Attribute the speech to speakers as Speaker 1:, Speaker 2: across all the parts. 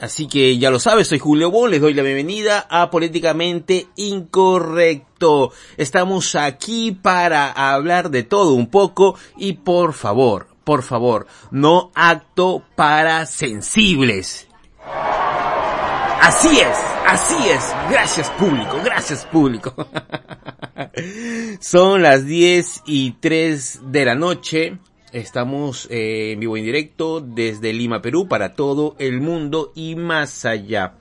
Speaker 1: Así que ya lo sabes, soy Julio Bon, les doy la bienvenida a Políticamente Incorrecto. Estamos aquí para hablar de todo un poco y por favor, por favor, no acto para sensibles. Así es, así es. Gracias público, gracias público. Son las 10 y 3 de la noche Estamos eh, en vivo en directo desde Lima, Perú, para todo el mundo y más allá.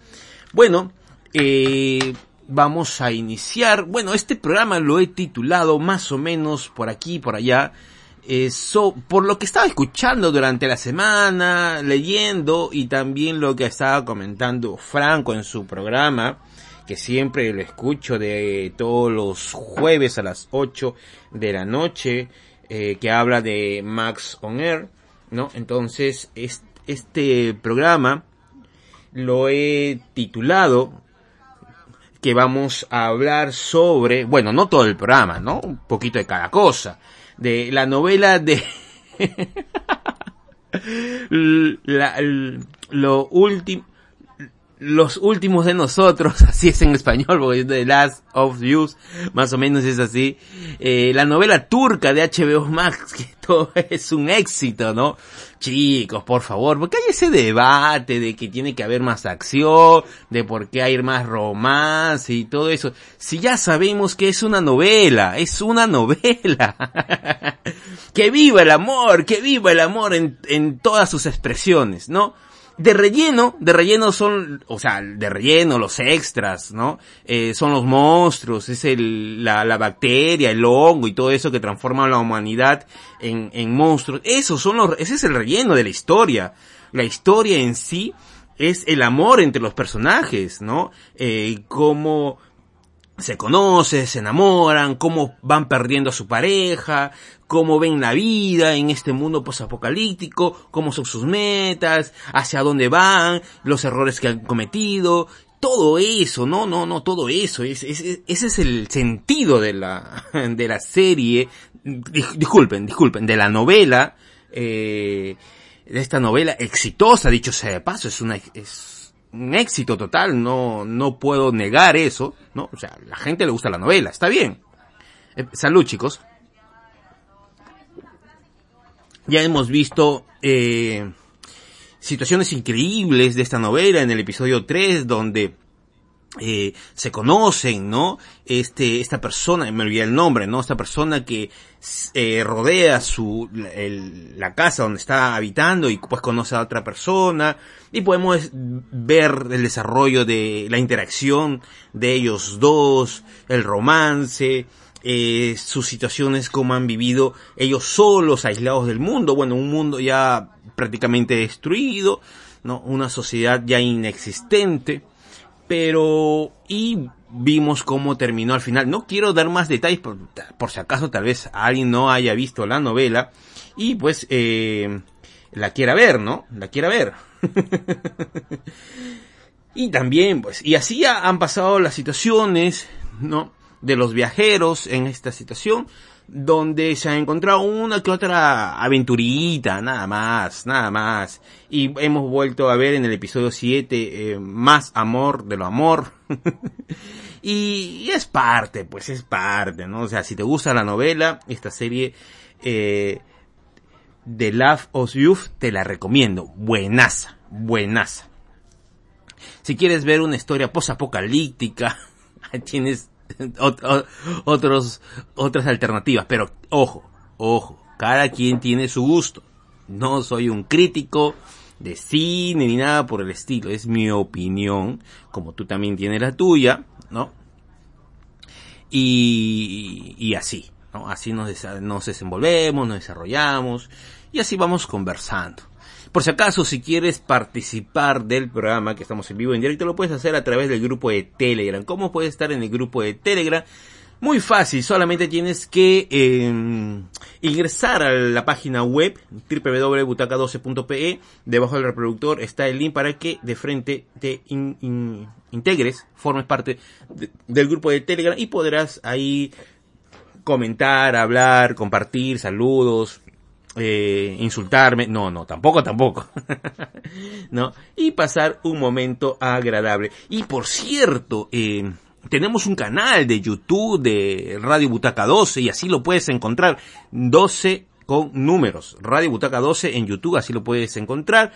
Speaker 1: Bueno, eh, vamos a iniciar. Bueno, este programa lo he titulado más o menos por aquí, por allá. Eso, por lo que estaba escuchando durante la semana, leyendo y también lo que estaba comentando Franco en su programa, que siempre lo escucho de todos los jueves a las 8 de la noche eh, que habla de Max on Air, ¿no? Entonces, este programa lo he titulado que vamos a hablar sobre, bueno, no todo el programa, ¿no? Un poquito de cada cosa. De la novela de... la, lo último los últimos de nosotros, así es en español, porque The Last of Us, más o menos es así. Eh, la novela turca de HBO Max, que todo es un éxito, ¿no? Chicos, por favor, porque hay ese debate de que tiene que haber más acción, de por qué hay más romance y todo eso. Si ya sabemos que es una novela, es una novela. que viva el amor, que viva el amor en, en todas sus expresiones, ¿no? De relleno, de relleno son, o sea, de relleno, los extras, ¿no? Eh, son los monstruos, es el, la, la bacteria, el hongo y todo eso que transforma a la humanidad en, en monstruos. Esos son los, ese es el relleno de la historia. La historia en sí es el amor entre los personajes, ¿no? Eh, cómo se conocen, se enamoran, cómo van perdiendo a su pareja, cómo ven la vida en este mundo posapocalíptico, cómo son sus metas, hacia dónde van, los errores que han cometido, todo eso, no, no, no, todo eso, ese es el sentido de la, de la serie, disculpen, disculpen, de la novela, eh, de esta novela exitosa, dicho sea de paso, es una, es un éxito total, no, no puedo negar eso, ¿no? O sea, la gente le gusta la novela, está bien. Eh, salud chicos. Ya hemos visto eh, situaciones increíbles de esta novela en el episodio 3 donde eh, se conocen, ¿no? Este, esta persona, me olvidé el nombre, ¿no? Esta persona que eh, rodea su, la casa donde está habitando y pues conoce a otra persona y podemos ver el desarrollo de la interacción de ellos dos, el romance, eh, sus situaciones, como han vivido ellos solos, aislados del mundo, bueno, un mundo ya prácticamente destruido, ¿no? Una sociedad ya inexistente, pero, y vimos cómo terminó al final. No quiero dar más detalles por, por si acaso tal vez alguien no haya visto la novela y pues eh, la quiera ver, ¿no? La quiera ver. y también, pues, y así han pasado las situaciones, ¿no? de los viajeros en esta situación, donde se ha encontrado una que otra aventurita, nada más, nada más. Y hemos vuelto a ver en el episodio 7 eh, más amor de lo amor. y, es parte, pues es parte, ¿no? O sea, si te gusta la novela, esta serie eh, Love of Youth, te la recomiendo. Buenaza, buenaza. Si quieres ver una historia posapocalíptica, tienes otros, otras alternativas. Pero ojo, ojo, cada quien tiene su gusto. No soy un crítico de cine ni nada por el estilo. Es mi opinión, como tú también tienes la tuya, ¿no? Y, así, ¿no? Así nos, nos desenvolvemos, nos desarrollamos y así vamos conversando. Por si acaso, si quieres participar del programa que estamos en vivo en directo, lo puedes hacer a través del grupo de Telegram. ¿Cómo puedes estar en el grupo de Telegram? Muy fácil, solamente tienes que em, ingresar a la página web www.butaca12.pe. Debajo del reproductor está el link para que de frente te integres, formes parte del grupo de Telegram y podrás ahí comentar, hablar, compartir, saludos, eh, insultarme, no, no, tampoco, tampoco, ¿no? Y pasar un momento agradable. Y por cierto, eh, tenemos un canal de YouTube de Radio Butaca 12 y así lo puedes encontrar, 12 con números, Radio Butaca 12 en YouTube, así lo puedes encontrar,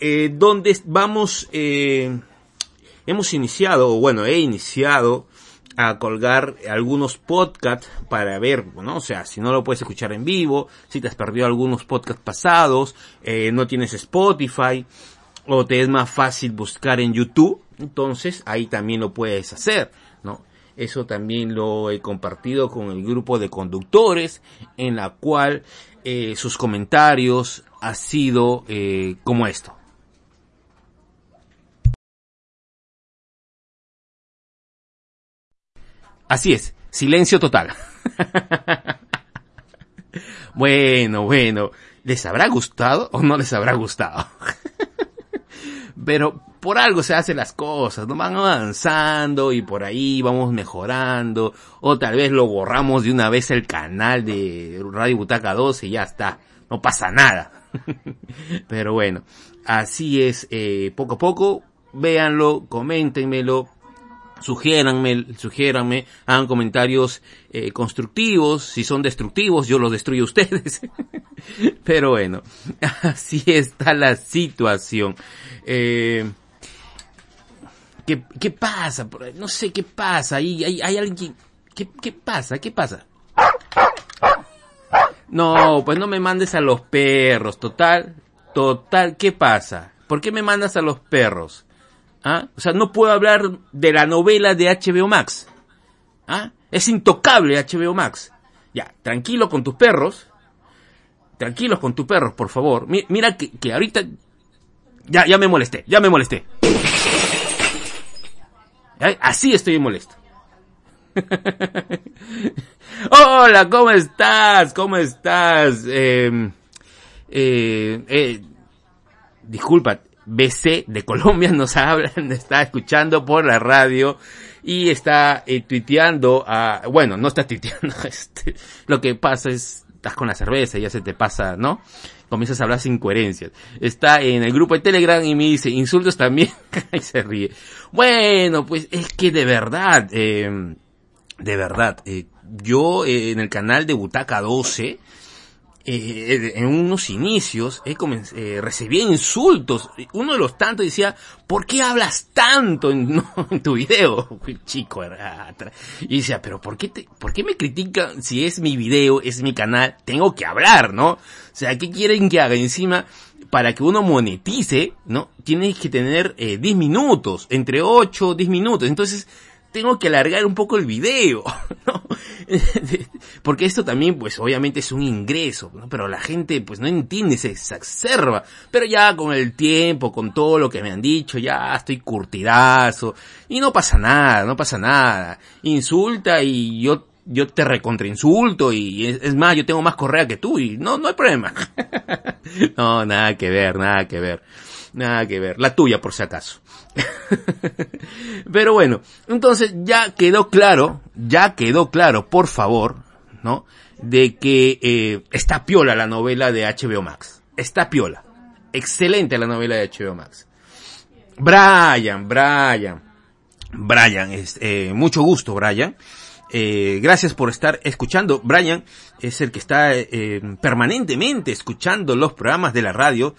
Speaker 1: eh, donde vamos, eh, hemos iniciado, bueno, he iniciado a colgar algunos podcasts para ver, ¿no? O sea, si no lo puedes escuchar en vivo, si te has perdido algunos podcasts pasados, eh, no tienes Spotify, o te es más fácil buscar en YouTube, entonces ahí también lo puedes hacer, ¿no? Eso también lo he compartido con el grupo de conductores, en la cual eh, sus comentarios ha sido eh, como esto. Así es, silencio total. bueno, bueno, ¿les habrá gustado o no les habrá gustado? Pero por algo se hacen las cosas, no van avanzando y por ahí vamos mejorando, o tal vez lo borramos de una vez el canal de Radio Butaca 12 y ya está, no pasa nada. Pero bueno, así es, eh, poco a poco, véanlo, coméntenmelo, sugiéranme, sugiéranme, hagan comentarios eh, constructivos, si son destructivos, yo los destruyo a ustedes. Pero bueno, así está la situación. Eh, ¿qué, ¿Qué pasa? No sé qué pasa. Hay, hay, hay alguien ¿Qué, ¿Qué pasa? ¿Qué pasa? No, pues no me mandes a los perros, total, total, ¿qué pasa? ¿Por qué me mandas a los perros? ¿Ah? O sea, no puedo hablar de la novela de HBO Max. ¿Ah? Es intocable HBO Max. Ya, tranquilo con tus perros. Tranquilos con tus perros, por favor. mira que, que ahorita... Ya, ya me molesté, ya me molesté. Así estoy molesto. Hola, ¿cómo estás? ¿Cómo estás? Eh, eh, eh, disculpa, BC de Colombia nos habla, está escuchando por la radio y está eh, tuiteando a, bueno, no está tuiteando, este, lo que pasa es, estás con la cerveza y ya se te pasa, ¿no? Comienzas a hablar sin coherencias. Está en el grupo de Telegram y me dice, insultos también, y se ríe. Bueno, pues es que de verdad, eh, de verdad, eh, yo eh, en el canal de Butaca 12, eh, en unos inicios eh, eh, recibía insultos. Uno de los tantos decía, ¿por qué hablas tanto en, tu video? Chico, y decía, pero ¿por qué, te, ¿por qué me critican si es mi video, es mi canal? Tengo que hablar, ¿no? O sea, ¿qué quieren que haga encima? Para que uno monetice, ¿no? Tienes que tener eh, 10 minutos, entre 8 o 10 minutos. Entonces, tengo que alargar un poco el video, ¿no? Porque esto también, pues obviamente es un ingreso, ¿no? Pero la gente, pues no entiende, se exacerba. Pero ya con el tiempo, con todo lo que me han dicho, ya estoy curtidazo. Y no pasa nada, no pasa nada. Insulta y yo yo te recontrainsulto y es, más, yo tengo más correa que tú y no, no hay problema. no, nada que ver, nada que ver. Nada que ver. La tuya por si acaso. Pero bueno, entonces ya quedó claro, ya quedó claro, por favor, ¿no? De que eh, está piola la novela de HBO Max. Está piola. Excelente la novela de HBO Max. Brian, Brian, Brian, es, eh, mucho gusto, Brian. Eh, gracias por estar escuchando. Brian es el que está eh, permanentemente escuchando los programas de la radio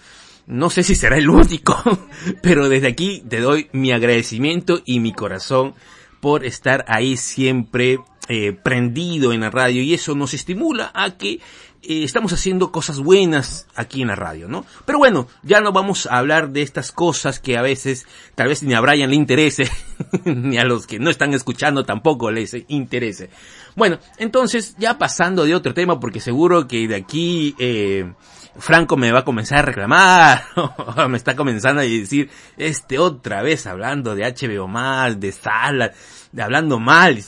Speaker 1: no sé si será el único, pero desde aquí te doy mi agradecimiento y mi corazón por estar ahí siempre eh, prendido en la radio y eso nos estimula a que eh, estamos haciendo cosas buenas aquí en la radio, ¿no? Pero bueno, ya no vamos a hablar de estas cosas que a veces tal vez ni a Brian le interese, ni a los que no están escuchando tampoco les interese. Bueno, entonces ya pasando de otro tema porque seguro que de aquí eh, Franco me va a comenzar a reclamar, me está comenzando a decir, este otra vez hablando de HBO más, de Sala, de hablando mal,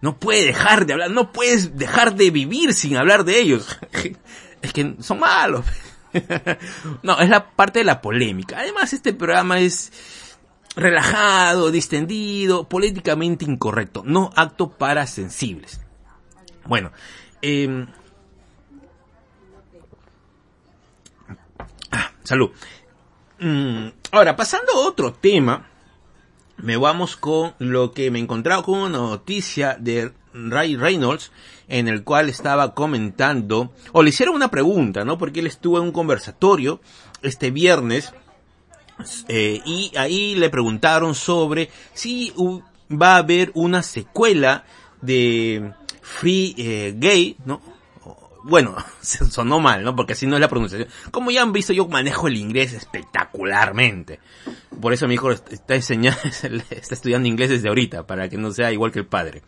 Speaker 1: no puede dejar de hablar, no puedes dejar de vivir sin hablar de ellos. es que son malos. no, es la parte de la polémica. Además, este programa es relajado, distendido, políticamente incorrecto, no acto para sensibles. Bueno, eh, salud. Mm, ahora, pasando a otro tema, me vamos con lo que me he encontrado con una noticia de Ray Reynolds en el cual estaba comentando, o le hicieron una pregunta, ¿no? Porque él estuvo en un conversatorio este viernes eh, y ahí le preguntaron sobre si va a haber una secuela de Free eh, Gay, ¿no? Bueno, sonó mal, ¿no? Porque así no es la pronunciación. Como ya han visto, yo manejo el inglés espectacularmente. Por eso mi hijo está enseñando, está estudiando inglés desde ahorita, para que no sea igual que el padre.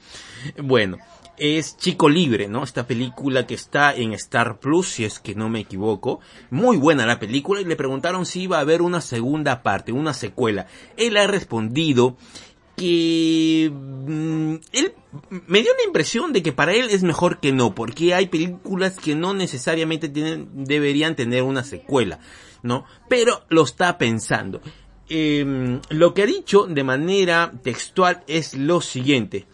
Speaker 1: Bueno, es Chico Libre, ¿no? Esta película que está en Star Plus, si es que no me equivoco. Muy buena la película y le preguntaron si iba a haber una segunda parte, una secuela. Él ha respondido que mm, él me dio la impresión de que para él es mejor que no, porque hay películas que no necesariamente tienen, deberían tener una secuela, ¿no? Pero lo está pensando. Em, lo que ha dicho de manera textual es lo siguiente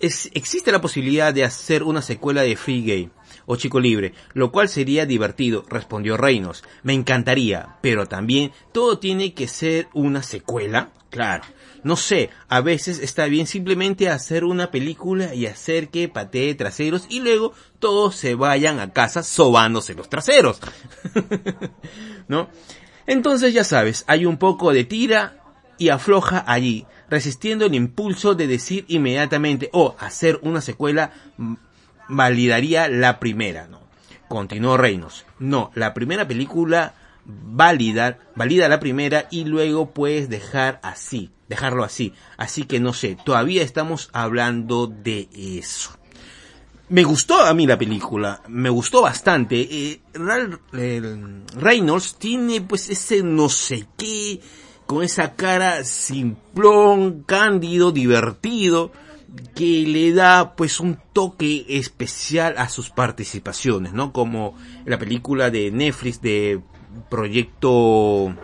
Speaker 1: existe la posibilidad de hacer una secuela de Free Gay o Chico Libre, lo cual sería divertido, respondió Reynolds. Me encantaría, pero también todo tiene que ser una secuela. Claro. No sé, a veces está bien simplemente hacer una película y hacer que patee traseros y luego todos se vayan a casa sobándose los traseros. ¿No? Entonces ya sabes, hay un poco de tira y afloja allí resistiendo el impulso de decir inmediatamente o hacer una secuela mm, validaría la primera, ¿no? Continuó Reynolds. No, la primera película valida, valida la primera y luego puedes dejar así, dejarlo así. Así que no sé, todavía estamos hablando de eso. Me gustó a mí la película, me gustó bastante. Eh, Reynolds tiene pues ese no sé qué, con esa cara simplón, cándido, divertido, que le da pues un toque especial a sus participaciones, ¿no? Como la película de Netflix de Proyecto,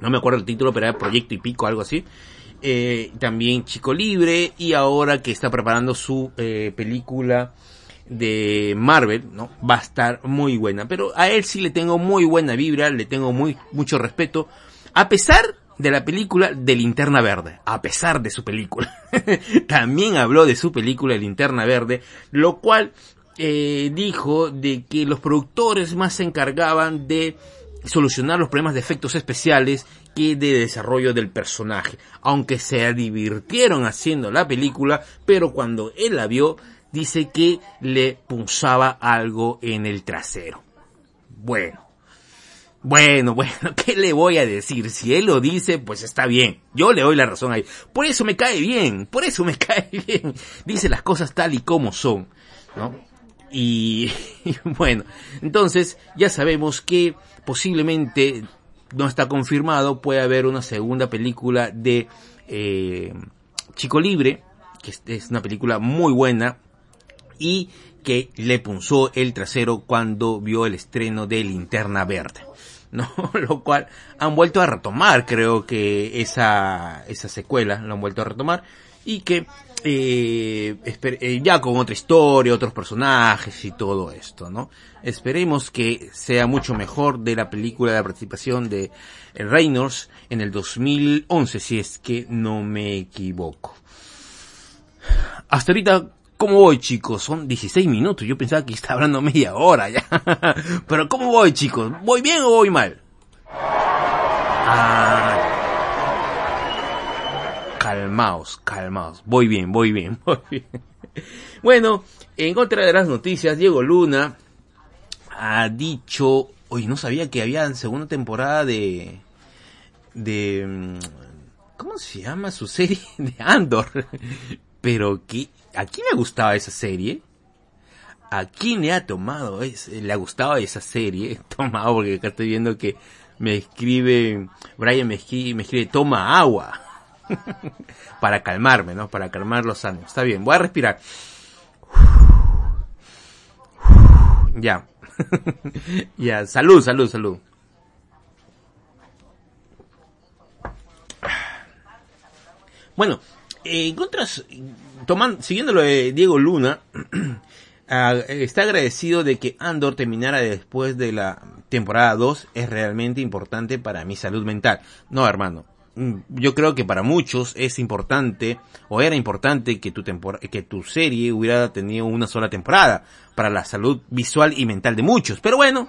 Speaker 1: no me acuerdo el título, pero era Proyecto y Pico, algo así. Eh, también Chico Libre y ahora que está preparando su eh, película de Marvel, ¿no? Va a estar muy buena. Pero a él sí le tengo muy buena vibra, le tengo muy, mucho respeto a pesar de la película de Linterna Verde, a pesar de su película. También habló de su película Linterna Verde, lo cual eh, dijo de que los productores más se encargaban de solucionar los problemas de efectos especiales que de desarrollo del personaje. Aunque se divirtieron haciendo la película, pero cuando él la vio, dice que le punzaba algo en el trasero. Bueno, bueno, bueno, ¿qué le voy a decir? Si él lo dice, pues está bien. Yo le doy la razón ahí. Por eso me cae bien, por eso me cae bien. Dice las cosas tal y como son, ¿no? Y, bueno, entonces ya sabemos que posiblemente no está confirmado, puede haber una segunda película de eh, Chico Libre, que es una película muy buena y que le punzó el trasero cuando vio el estreno de Linterna Verde. ¿no? Lo cual han vuelto a retomar, creo que esa, esa secuela lo han vuelto a retomar y que eh, eh, ya con otra historia, otros personajes y todo esto, ¿no? Esperemos que sea mucho mejor de la película de la participación de Reynolds en el 2011, si es que no me equivoco. Hasta ahorita ¿Cómo voy, chicos? Son 16 minutos. Yo pensaba que estaba hablando media hora ya. Pero ¿cómo voy, chicos? ¿Voy bien o voy mal? Ah. Calmaos, calmaos. Voy bien, voy bien, voy bien. Bueno, en contra de las noticias, Diego Luna ha dicho... Oye, no sabía que había segunda temporada de... De... Mm, ¿Cómo se llama su serie? De Andor. Pero que ¿A quién le gustaba esa serie? ¿A quién le ha tomado? ¿Le ha gustado esa serie? Tomado porque acá estoy viendo que me escribe, Brian me escribe, toma agua. Para calmarme, ¿no? Para calmar los ánimos. Está bien, voy a respirar. Ya. ya, salud, salud, salud. Bueno, en contras, tomando, siguiendo lo de Diego Luna, está agradecido de que Andor terminara después de la temporada 2 es realmente importante para mi salud mental. No, hermano. Mm, yo creo que para muchos es importante o era importante que tu que tu serie hubiera tenido una sola temporada para la salud visual y mental de muchos. Pero bueno,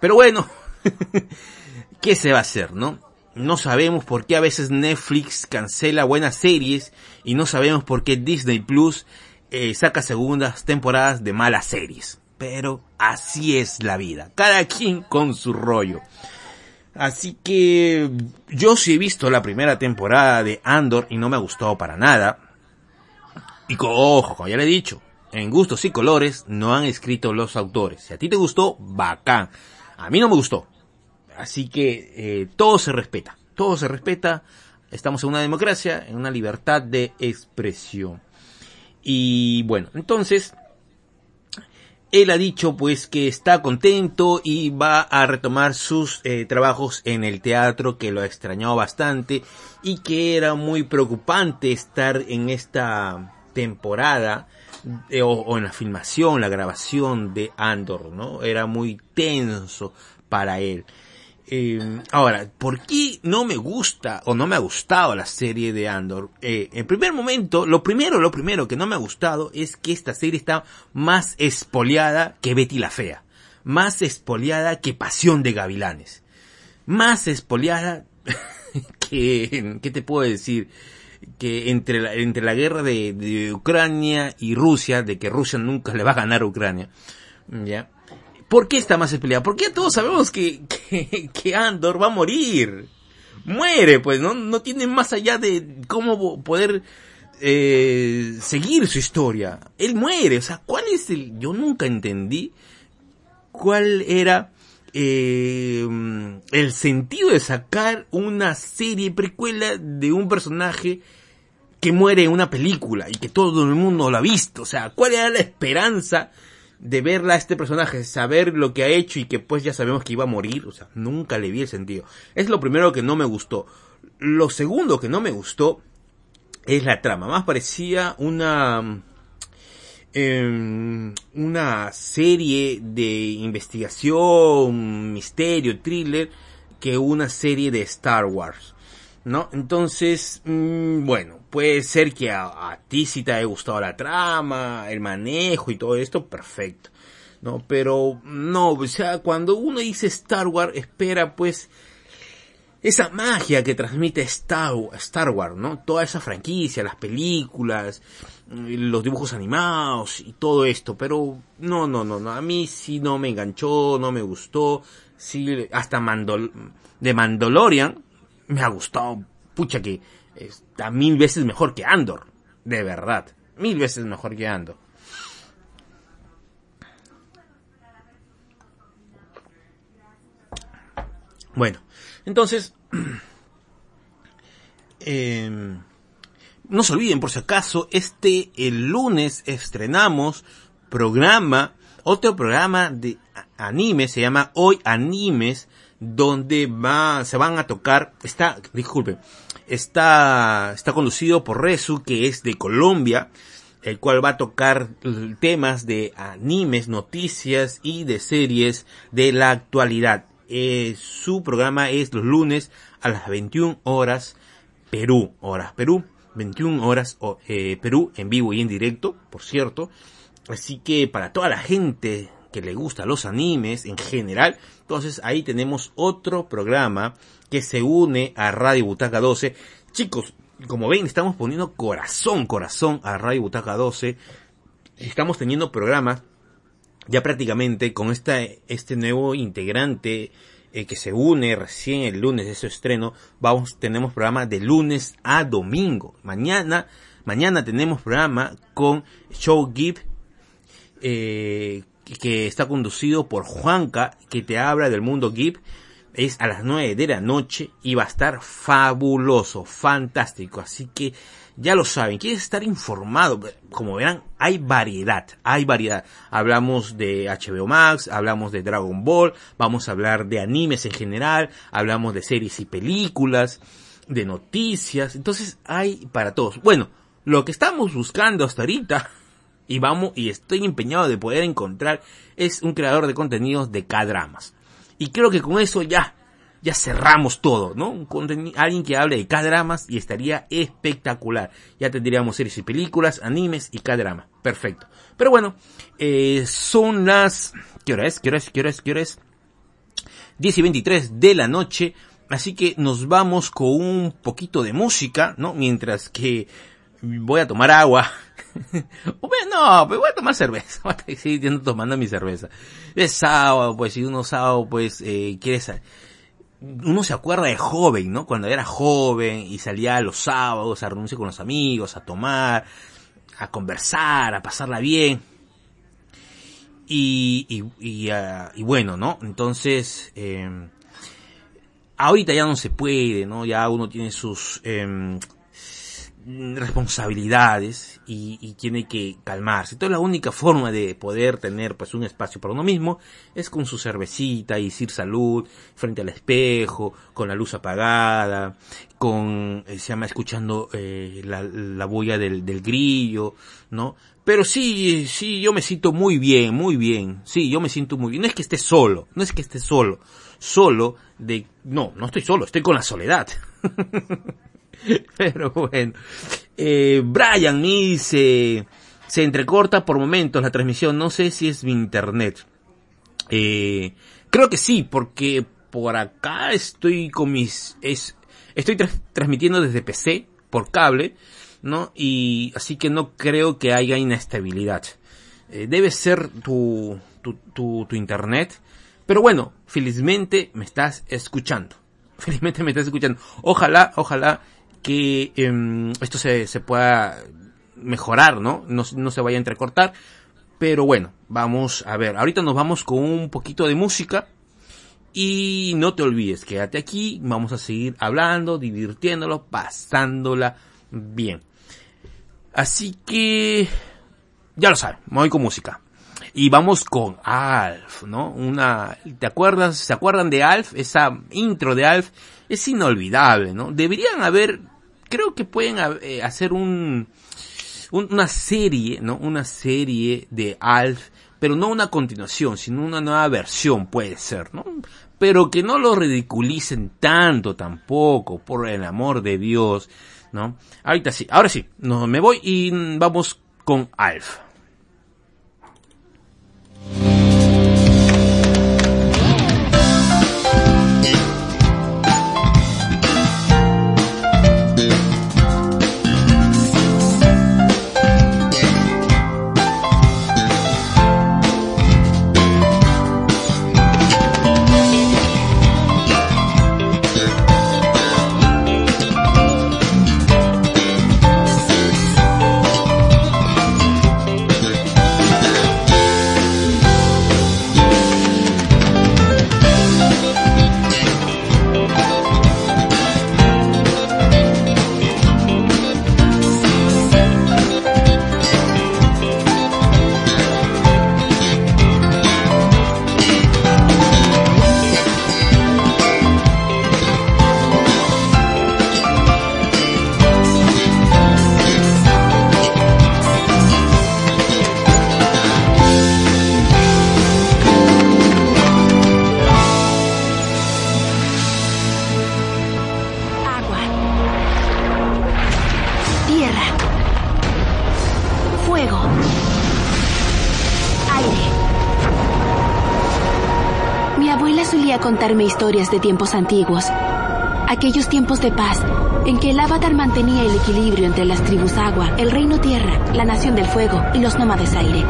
Speaker 1: pero bueno, ¿qué se va a hacer, no? No sabemos por qué a veces Netflix cancela buenas series y no sabemos por qué Disney Plus eh, saca segundas temporadas de malas series. Pero así es la vida. Cada quien con su rollo. Así que yo sí he visto la primera temporada de Andor y no me ha gustado para nada. Y ojo, ya le he dicho, en gustos y colores no han escrito los autores. Si a ti te gustó, bacán. A mí no me gustó. Así que eh, todo se respeta, todo se respeta. Estamos en una democracia, en una libertad de expresión. Y bueno, entonces, él ha dicho pues que está contento y va a retomar sus eh, trabajos en el teatro que lo ha extrañado bastante y que era muy preocupante estar en esta temporada eh, o, o, en la filmación, la grabación de Andor, ¿no? Era muy tenso para él. Eh, ahora, ¿por qué no me gusta o no me ha gustado la serie de Andor? Eh, en primer momento, lo primero, lo primero que no me ha gustado es que esta serie está más espoliada que Betty la Fea. Más espoliada que Pasión de Gavilanes. Más espoliada que, ¿qué te puedo decir? Que entre la, entre la guerra de, de Ucrania y Rusia, de que Rusia nunca le va a ganar a Ucrania, ¿ya? ¿Por qué está más peleada? Porque todos sabemos que, que, Andor va a morir. Muere, pues, ¿no? No tiene más allá de cómo poder eh, seguir su historia. Él muere, o sea, ¿cuál es el...? Yo nunca entendí cuál era eh, el sentido de sacar una serie precuela de un personaje que muere en una película y que todo el mundo lo ha visto. O sea, ¿cuál era la esperanza de verla a este personaje, saber lo que ha hecho y que pues ya sabemos que iba a morir, o sea, nunca le vi el sentido. Es lo primero que no me gustó. Lo segundo que no me gustó es la trama. Más parecía una eh, una serie de investigación, misterio, thriller que una serie de Star Wars. ¿No? Entonces, mmm, bueno, puede ser que a, a, ti sí te haya gustado la trama, el manejo y todo esto, perfecto, ¿no? Pero no, o sea, cuando uno dice Star Wars, espera pues esa magia que transmite Star, Star Wars, ¿no? Toda esa franquicia, las películas, los dibujos animados y todo esto, pero no, no, no, no, a mí sí no me enganchó, no me gustó, sí, hasta Mandol de Mandalorian, me ha gustado, pucha que está mil veces mejor que Andor, de verdad, mil veces mejor que Andor. Bueno, entonces, eh, no se olviden por si acaso, este el lunes estrenamos programa, otro programa de anime, se llama Hoy Animes, donde va, se van a tocar, está, disculpen, está, está conducido por Rezu, que es de Colombia, el cual va a tocar temas de animes, noticias y de series de la actualidad. Eh, su programa es los lunes a las 21 horas Perú, horas Perú, 21 horas eh, Perú en vivo y en directo, por cierto. Así que para toda la gente que le gusta los animes en general, entonces ahí tenemos otro programa que se une a Radio Butaca 12. Chicos, como ven, estamos poniendo corazón, corazón a Radio Butaca 12. Estamos teniendo programas ya prácticamente con esta, este nuevo integrante eh, que se une recién el lunes de su estreno. Vamos, tenemos programa de lunes a domingo. Mañana, mañana tenemos programa con Show Give, eh, que está conducido por Juanca, que te habla del mundo GIP, es a las 9 de la noche y va a estar fabuloso, fantástico. Así que ya lo saben, quieres estar informado, como verán, hay variedad, hay variedad. Hablamos de HBO Max, hablamos de Dragon Ball, vamos a hablar de animes en general, hablamos de series y películas, de noticias, entonces hay para todos. Bueno, lo que estamos buscando hasta ahorita y vamos y estoy empeñado de poder encontrar es un creador de contenidos de K-dramas. Y creo que con eso ya, ya cerramos todo, ¿no? Con alguien que hable de K-dramas y estaría espectacular. Ya tendríamos series y películas, animes y K-drama. Perfecto. Pero bueno, eh, son las... ¿Qué hora es? ¿Qué hora es? ¿Qué hora es? ¿Qué hora es? 10 y 23 de la noche. Así que nos vamos con un poquito de música, ¿no? Mientras que voy a tomar agua. no, pues voy a tomar cerveza. Voy a seguir tomando mi cerveza. Es sábado, pues, si uno sábado, pues, eh, quiere salir. Uno se acuerda de joven, ¿no? Cuando era joven y salía los sábados a reunirse con los amigos, a tomar, a conversar, a pasarla bien. Y, y, y, uh, y bueno, ¿no? Entonces, eh, ahorita ya no se puede, ¿no? Ya uno tiene sus eh, responsabilidades y, y, tiene que calmarse. Entonces la única forma de poder tener pues un espacio para uno mismo es con su cervecita y decir salud frente al espejo, con la luz apagada, con, eh, se llama, escuchando eh, la, la bulla del, del grillo, ¿no? Pero sí, sí, yo me siento muy bien, muy bien. Sí, yo me siento muy bien. No es que esté solo, no es que esté solo. Solo de... No, no estoy solo, estoy con la soledad. Pero bueno. Eh, Brian me dice... Se entrecorta por momentos la transmisión. No sé si es mi internet. Eh, creo que sí, porque por acá estoy con mis... Es, estoy tra transmitiendo desde PC, por cable. ¿no? Y así que no creo que haya inestabilidad. Eh, debe ser tu, tu, tu, tu, internet. Pero bueno, felizmente me estás escuchando. Felizmente me estás escuchando. Ojalá, ojalá que eh, esto se, se pueda mejorar, ¿no? ¿no? No se vaya a entrecortar. Pero bueno, vamos a ver. Ahorita nos vamos con un poquito de música. Y no te olvides, quédate aquí. Vamos a seguir hablando, divirtiéndolo, pasándola bien. Así que, ya lo saben, me voy con música. Y vamos con Alf, ¿no? Una, ¿te acuerdas? ¿Se acuerdan de Alf? Esa intro de Alf es inolvidable, ¿no? Deberían haber, creo que pueden hacer un, un, una serie, ¿no? Una serie de Alf, pero no una continuación, sino una nueva versión puede ser, ¿no? Pero que no lo ridiculicen tanto tampoco, por el amor de Dios. ¿no? Ahorita sí, ahora sí, no, me voy y vamos con Alf.
Speaker 2: Contarme historias de tiempos antiguos. Aquellos tiempos de paz en que el avatar mantenía el equilibrio entre las tribus agua, el reino tierra, la nación del fuego y los nómades aire.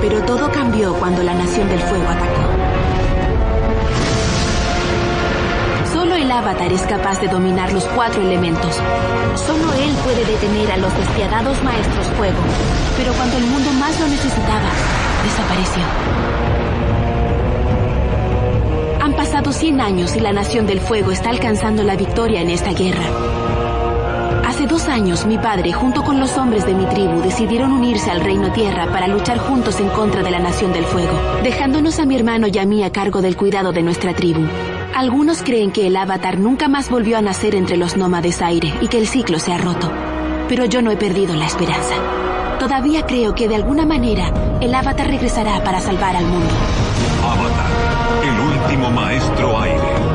Speaker 2: Pero todo cambió cuando la nación del fuego atacó. Solo el avatar es capaz de dominar los cuatro elementos. Solo él puede detener a los despiadados maestros fuego. Pero cuando el mundo más lo necesitaba, desapareció. Pasado 100 años y la Nación del Fuego está alcanzando la victoria en esta guerra. Hace dos años mi padre, junto con los hombres de mi tribu, decidieron unirse al Reino Tierra para luchar juntos en contra de la Nación del Fuego, dejándonos a mi hermano y a mí a cargo del cuidado de nuestra tribu. Algunos creen que el avatar nunca más volvió a nacer entre los nómades aire y que el ciclo se ha roto. Pero yo no he perdido la esperanza. Todavía creo que de alguna manera el avatar regresará para salvar al mundo.
Speaker 3: Avatar último maestro aire.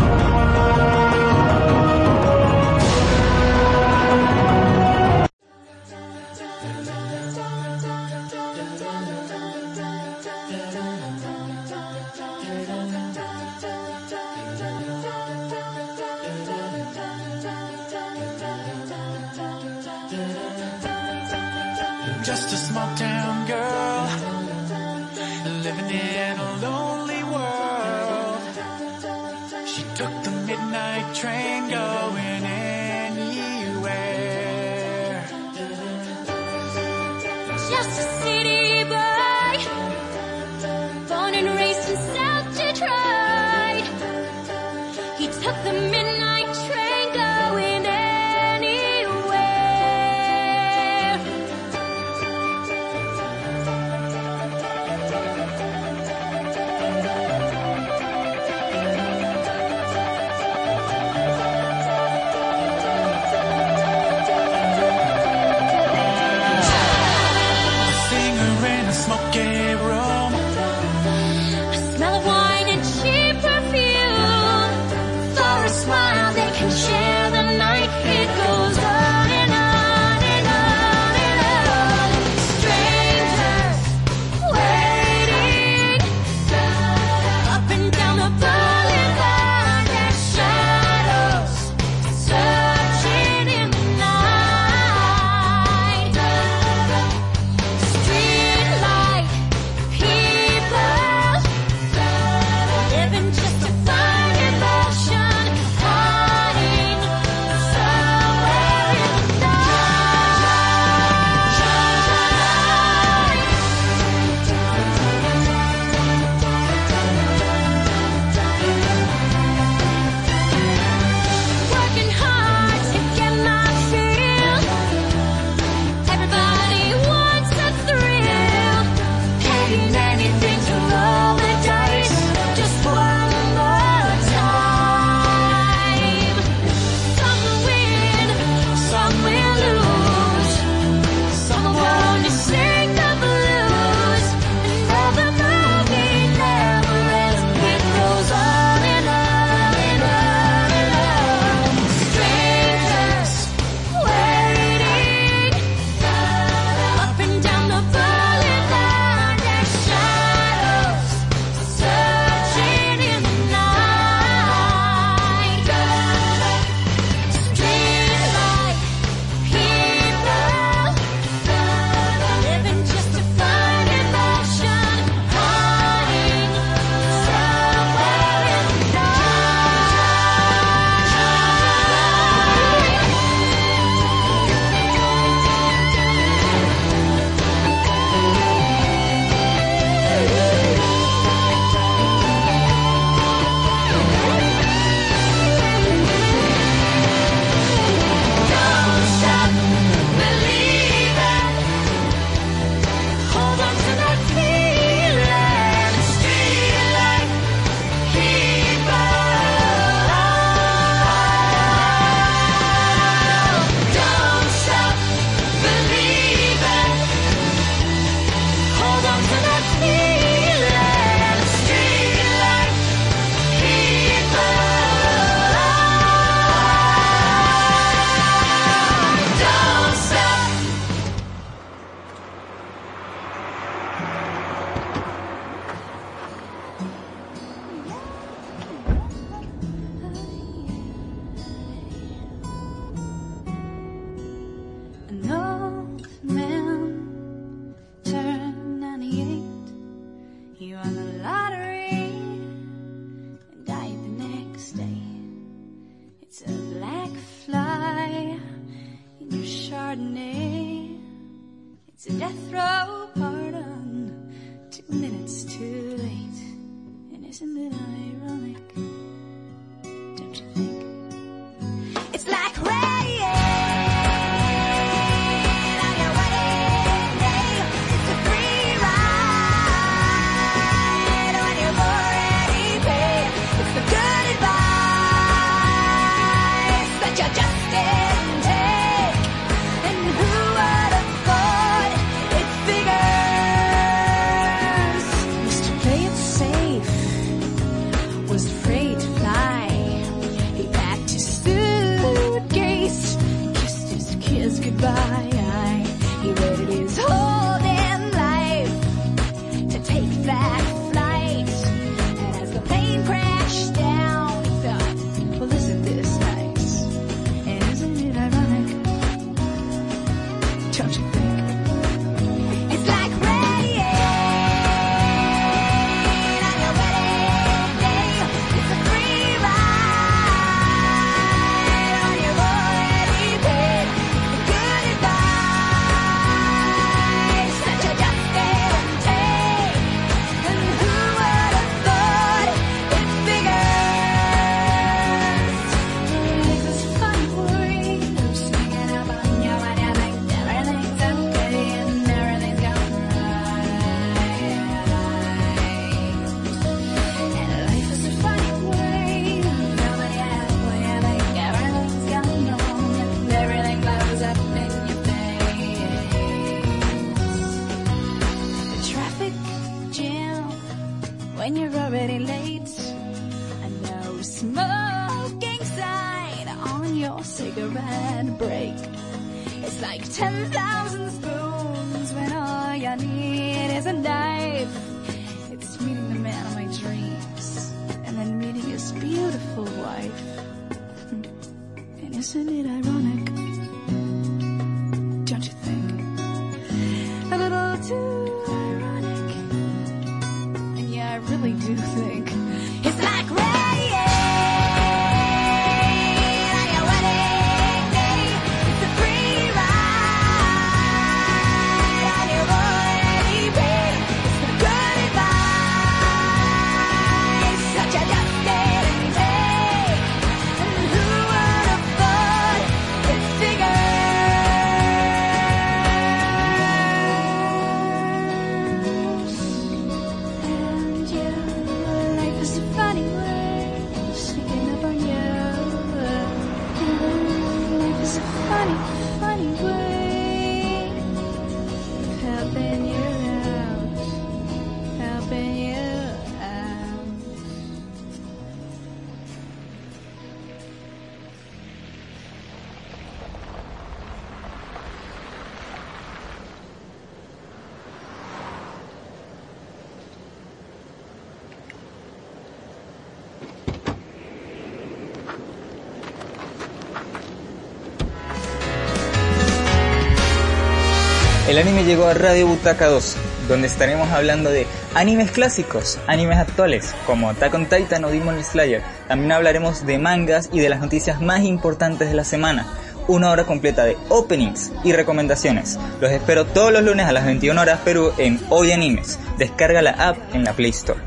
Speaker 3: El anime llegó a Radio Butaca 2, donde estaremos hablando de animes clásicos, animes actuales, como Attack on Titan o Demon Slayer. También hablaremos de mangas y de las noticias más importantes de la semana. Una hora completa de openings y recomendaciones. Los espero todos los lunes a las 21 horas Perú en Hoy Animes. Descarga la app en la Play Store.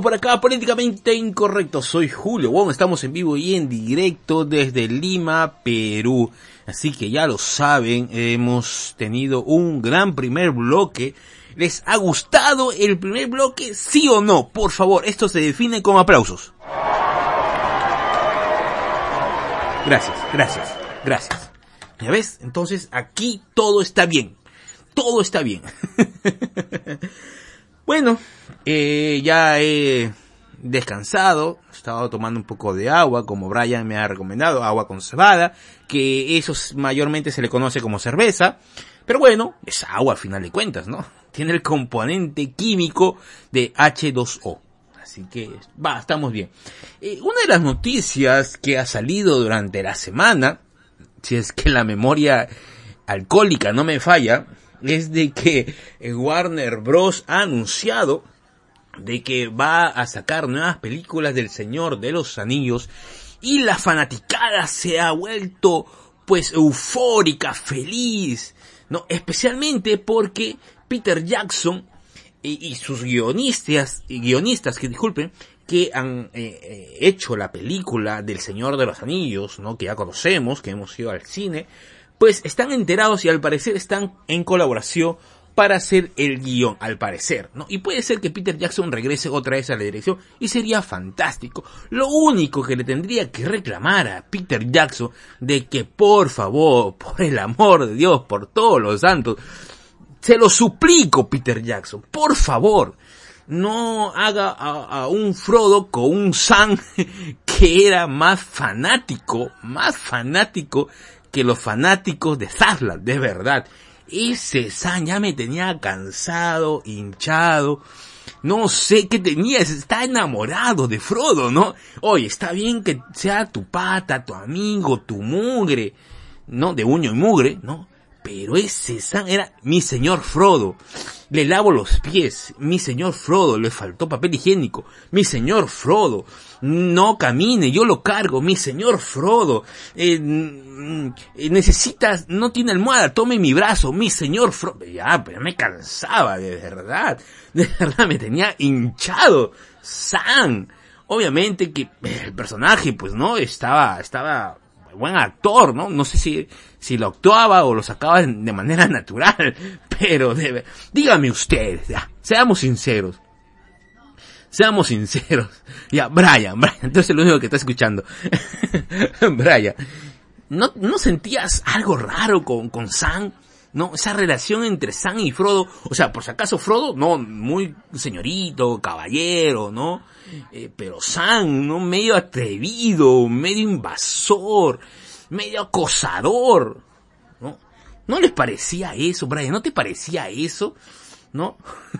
Speaker 1: Por acá, políticamente incorrecto. Soy Julio Wong, estamos en vivo y en directo desde Lima, Perú. Así que ya lo saben, hemos tenido un gran primer bloque. ¿Les ha gustado el primer bloque? ¿Sí o no? Por favor, esto se define con aplausos. Gracias, gracias, gracias. ¿Ya ves? Entonces aquí todo está bien. Todo está bien. Bueno, eh, ya he descansado, he estado tomando un poco de agua, como Brian me ha recomendado, agua con cebada, que eso es- mayormente se le conoce como cerveza, pero bueno, es agua a final de cuentas, ¿no? Tiene el componente químico de H2O. Así que va, estamos bien. Eh, una de las noticias que ha salido durante la semana, si es que la memoria alcohólica no me falla, es de que Warner Bros. ha anunciado de que va a sacar nuevas películas del Señor de los Anillos y la fanaticada se ha vuelto pues eufórica, feliz, ¿no? Especialmente porque Peter Jackson y, sus guionistas, y guionistas que disculpen, que han eh, eh, hecho la película del Señor de los Anillos, ¿no? Que ya conocemos, que hemos ido al cine, pues están enterados y al parecer están en colaboración para hacer el guion, al parecer, ¿no? Y puede ser que Peter Jackson regrese otra vez a la dirección y sería fantástico. Lo único que le tendría que reclamar a Peter Jackson de que por favor, por el amor de Dios, por todos los santos, se lo suplico, Peter Jackson, por favor, no haga a, un Frodo con un Sam que era más fanático, más fanático que los fanáticos de Zazla, de verdad. Ese Sam ya me tenía cansado, hinchado, no sé qué tenía, está enamorado de Frodo, ¿no? Oye, está bien que sea tu pata, tu amigo, tu mugre, ¿no? De uño y mugre, ¿no? Pero ese Sam era mi señor Frodo. Le lavo los pies. Mi señor Frodo, le faltó papel higiénico. Mi señor Frodo, no camine, yo lo cargo. Mi señor Frodo, eh, mm, necesitas, no tiene almohada, tome mi brazo. Mi señor Frodo, ya, pero me cansaba, de verdad. De verdad, me tenía hinchado. Sam. Obviamente que el personaje, pues, ¿no? Estaba, estaba buen actor, ¿no? No sé si, si lo actuaba o lo sacaba de manera natural, pero debe, dígame usted, ya, seamos sinceros. Seamos sinceros. Ya, Brian, Brian, entonces el único que está escuchando. Brian, ¿no, ¿no sentías algo raro con, con Sam? ¿No? Esa relación entre Sam y Frodo. O sea, por si acaso Frodo, no, muy señorito, caballero, ¿no? Eh, pero Sam, ¿no? Medio atrevido, medio invasor, medio acosador, ¿no? ¿No les parecía eso, Brian? ¿No te parecía eso? ¿No?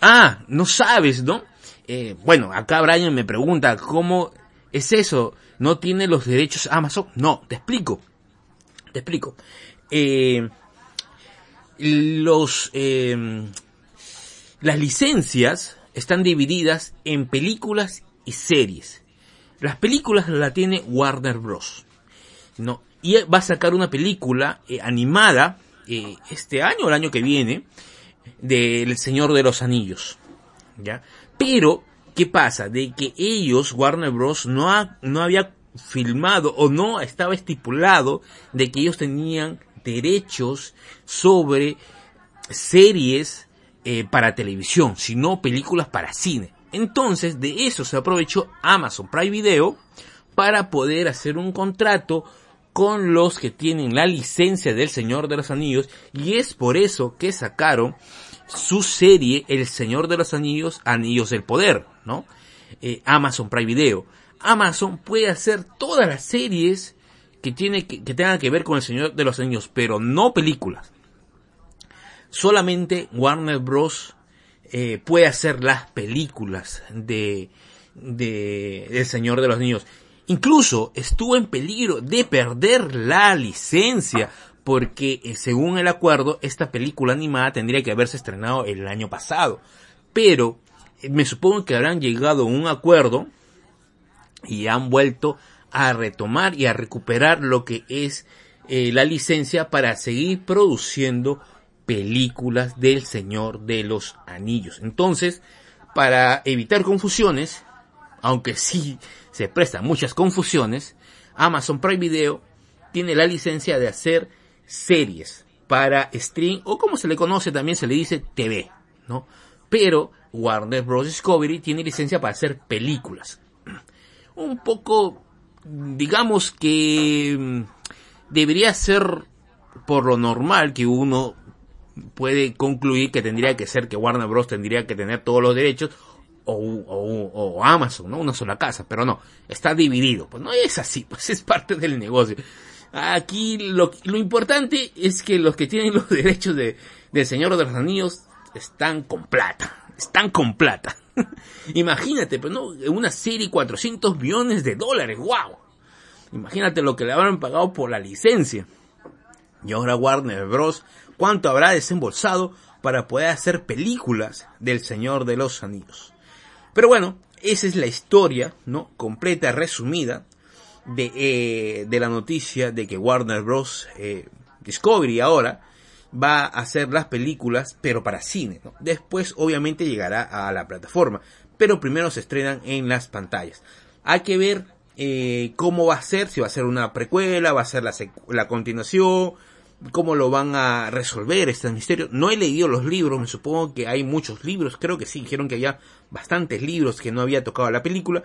Speaker 1: ah, no sabes, ¿no? Eh, bueno, acá Brian me pregunta, ¿cómo es eso? ¿No tiene los derechos Amazon? No, te explico. Te explico. Eh, los, eh, las licencias están divididas en películas y series. Las películas la tiene Warner Bros. ¿no? Y va a sacar una película eh, animada eh, este año o el año que viene del Señor de los Anillos. ¿Ya? Pero, ¿qué pasa? De que ellos, Warner Bros., no, ha, no había filmado o no estaba estipulado de que ellos tenían derechos sobre series eh, para televisión, sino películas para cine. Entonces, de eso se aprovechó Amazon Prime Video para poder hacer un contrato con los que tienen la licencia del Señor de los Anillos y es por eso que sacaron su serie El Señor de los Anillos, Anillos del Poder, ¿no? Eh, Amazon Prime Video. Amazon puede hacer todas las series que, tiene que, tengan que ver con El Señor de los Anillos, pero no películas. Solamente Warner Bros. Eh, puede hacer las películas de, de El Señor de los Niños. Incluso estuvo en peligro de perder la licencia porque eh, según el acuerdo esta película animada tendría que haberse estrenado el año pasado. Pero eh, me supongo que habrán llegado a un acuerdo y han vuelto a retomar y a recuperar lo que es eh, la licencia para seguir produciendo películas del Señor de los Anillos. Entonces, para evitar confusiones, aunque sí se prestan muchas confusiones, Amazon Prime Video tiene la licencia de hacer series para stream o como se le conoce también se le dice TV, ¿no? Pero Warner Bros. Discovery tiene licencia para hacer películas. Un poco, digamos que mm, debería ser por lo normal que uno puede concluir que tendría que ser que Warner Bros. tendría que tener todos los derechos o, o, Amazon, ¿no? Una sola casa, pero no, está dividido. Pues no es así, pues es parte del negocio. Aquí lo, lo importante es que los que tienen los derechos de, del Señor de los Anillos están con plata, están con plata. Imagínate, pues no, una serie 400 millones de dólares, wow. Imagínate lo que le habrán pagado por la licencia. Y ahora Warner Bros. ¿Cuánto habrá desembolsado para poder hacer películas del Señor de los Anillos? Pero bueno, esa es la historia, ¿no? Completa, resumida, de, eh, de la noticia de que Warner Bros. Eh, Discovery ahora va a hacer las películas, pero para cine, ¿no? Después, obviamente, llegará a la plataforma, pero primero se estrenan en las pantallas. Hay que ver eh, cómo va a ser, si va a ser una precuela, va a ser la, la continuación, cómo lo van a resolver este misterio. No he leído los libros, me supongo que hay muchos libros, creo que sí, dijeron que había bastantes libros que no había tocado la película.